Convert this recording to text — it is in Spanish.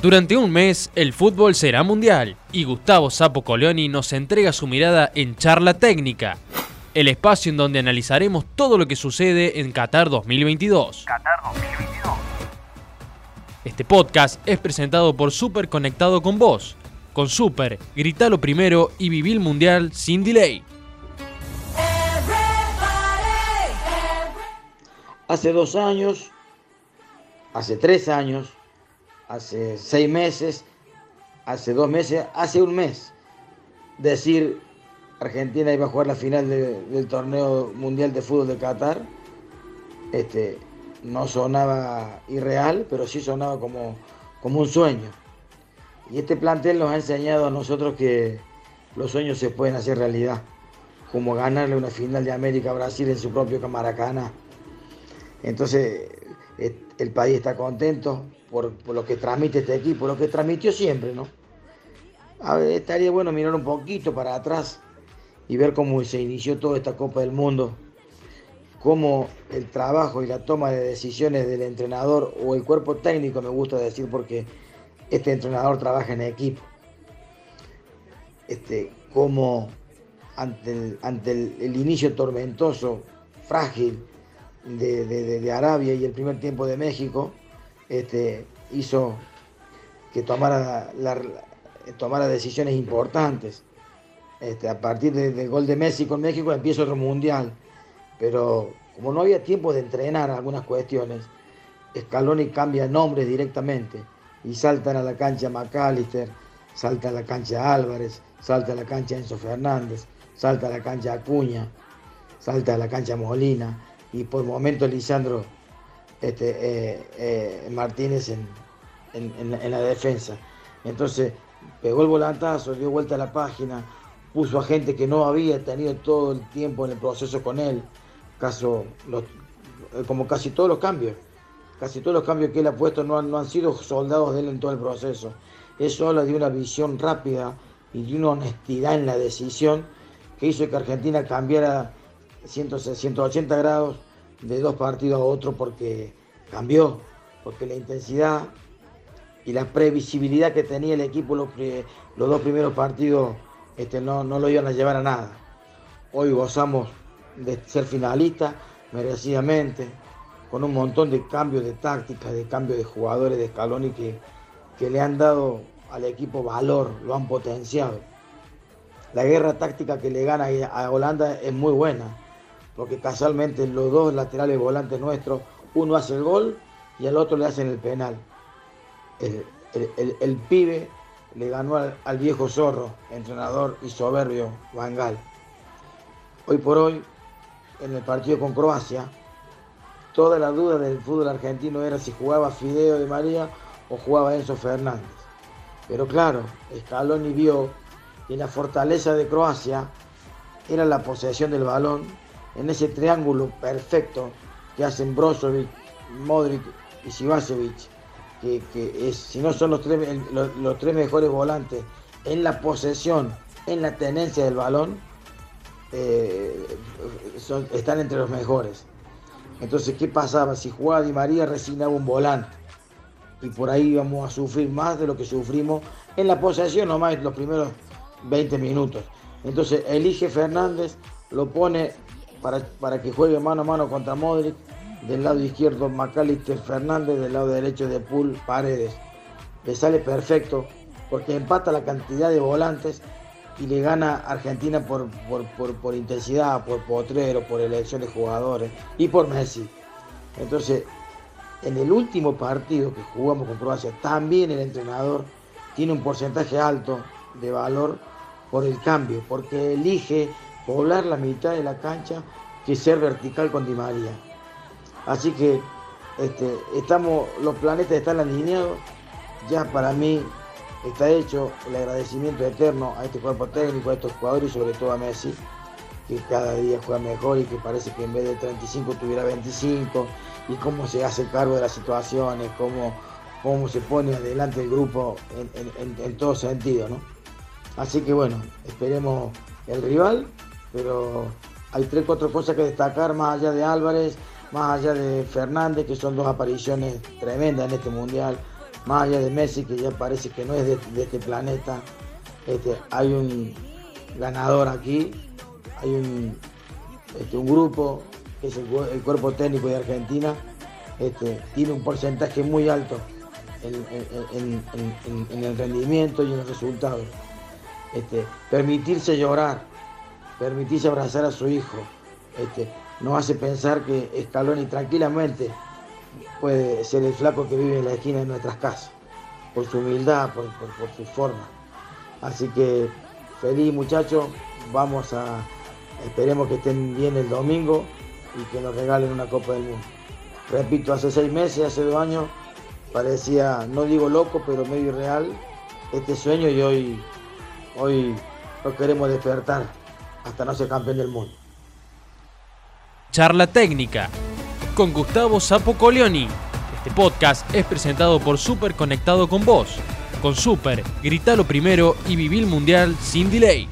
Durante un mes, el fútbol será mundial y Gustavo Sapo Colioni nos entrega su mirada en Charla Técnica, el espacio en donde analizaremos todo lo que sucede en Qatar 2022. Qatar 2022. Este podcast es presentado por Super Conectado con Vos. Con Super, gritalo primero y viví el mundial sin delay. Hace dos años, hace tres años, hace seis meses, hace dos meses, hace un mes, decir Argentina iba a jugar la final del torneo mundial de fútbol de Qatar, este, no sonaba irreal, pero sí sonaba como, como un sueño. Y este plantel nos ha enseñado a nosotros que los sueños se pueden hacer realidad, como ganarle una final de América a Brasil en su propio Camaracana. Entonces, el país está contento por, lo que transmite este equipo, lo que transmitió siempre, ¿no? Estaría bueno mirar un poquito para atrás y ver cómo se inició toda esta Copa del Mundo, cómo el trabajo y la toma de decisiones del entrenador o el cuerpo técnico, me gusta decir, porque este entrenador trabaja en equipo. Este, cómo ante el, ante el inicio tormentoso, frágil, de, Arabia y el primer tiempo de México este, hizo que tomara, tomara decisiones importantes. Este, a partir del gol de Messi con México empieza otro mundial, pero como no había tiempo de entrenar algunas cuestiones, Scaloni cambia nombres directamente y saltan a la cancha McAllister, salta a la cancha Álvarez, salta a la cancha Enzo Fernández, salta a la cancha Acuña, salta a la cancha Molina, y por momentos Lisandro este, eh, eh, Martínez en, la defensa. Entonces pegó el volantazo, dio vuelta a la página, puso a gente que no había tenido todo el tiempo en el proceso con él, caso, eh, como casi todos los cambios. Casi todos los cambios que él ha puesto no han, no han sido soldados de él en todo el proceso. Eso habla de una visión rápida y de una honestidad en la decisión que hizo que Argentina cambiara 180 grados de dos partidos a otro porque cambió, porque la intensidad y la previsibilidad que tenía el equipo los, los dos primeros partidos este, no, no lo iban a llevar a nada. Hoy gozamos de ser finalistas merecidamente, con un montón de cambios de tácticas, de cambios de jugadores de escalón y que, que le han dado al equipo valor, lo han potenciado. La guerra táctica que le gana a Holanda es muy buena porque casualmente los dos laterales volantes nuestros, uno hace el gol y al otro le hacen el penal. El, pibe le ganó al, viejo zorro, entrenador y soberbio, Vangal. Hoy por hoy, en el partido con Croacia, toda la duda del fútbol argentino era si jugaba Fideo de María o jugaba Enzo Fernández. Pero claro, Scaloni vio que la fortaleza de Croacia era la posesión del balón en ese triángulo perfecto que hacen Brozovic, Modric y Sivacevic, que, es, si no son los tres, los, tres mejores volantes en la posesión, en la tenencia del balón, eh, están entre los mejores. Entonces, ¿qué pasaba? Si jugaba Di María, resignaba un volante. Y por ahí íbamos a sufrir más de lo que sufrimos en la posesión, nomás los primeros 20 minutos. Entonces, elige Fernández, lo pone para, que juegue mano a mano contra Modric. Del lado izquierdo Macalister Fernández, del lado derecho de Pool Paredes. Le sale perfecto porque empata la cantidad de volantes y le gana Argentina por, por, intensidad, por potrero, por elección de jugadores y por Messi. Entonces, en el último partido que jugamos con Croacia, también el entrenador tiene un porcentaje alto de valor por el cambio, porque elige poblar la mitad de la cancha que ser vertical con Di María. Así que este, estamos, los planetas están alineados, ya para mí está hecho el agradecimiento eterno a este cuerpo técnico, a estos jugadores y sobre todo a Messi, que cada día juega mejor y que parece que en vez de 35 tuviera 25, y cómo se hace cargo de las situaciones, cómo, cómo se pone adelante el grupo en, en todo sentido. ¿no? Así que bueno, esperemos el rival pero hay tres, cuatro cosas que destacar más allá de Álvarez, más allá de Fernández, que son dos apariciones tremendas en este mundial. más allá de Messi, que ya parece que no es de, este planeta, este, hay un ganador aquí, hay un, este, un grupo, que es el, cuerpo técnico de Argentina, este, tiene un porcentaje muy alto en, el rendimiento y en los resultados. Este, permitirse llorar, permitirse abrazar a su hijo, este, nos hace pensar que Scaloni tranquilamente puede ser el flaco que vive en la esquina de nuestras casas, por su humildad, por, su forma. Así que feliz muchachos, vamos a, esperemos que estén bien el domingo y que nos regalen una Copa del Mundo. Repito, hace seis meses, hace dos años, parecía, no digo loco, pero medio irreal este sueño y hoy, hoy lo queremos despertar hasta no ser campeón del mundo. Charla técnica con Gustavo Sapo Este podcast es presentado por Super Conectado con Vos. Con Super, gritalo primero y viví el mundial sin delay.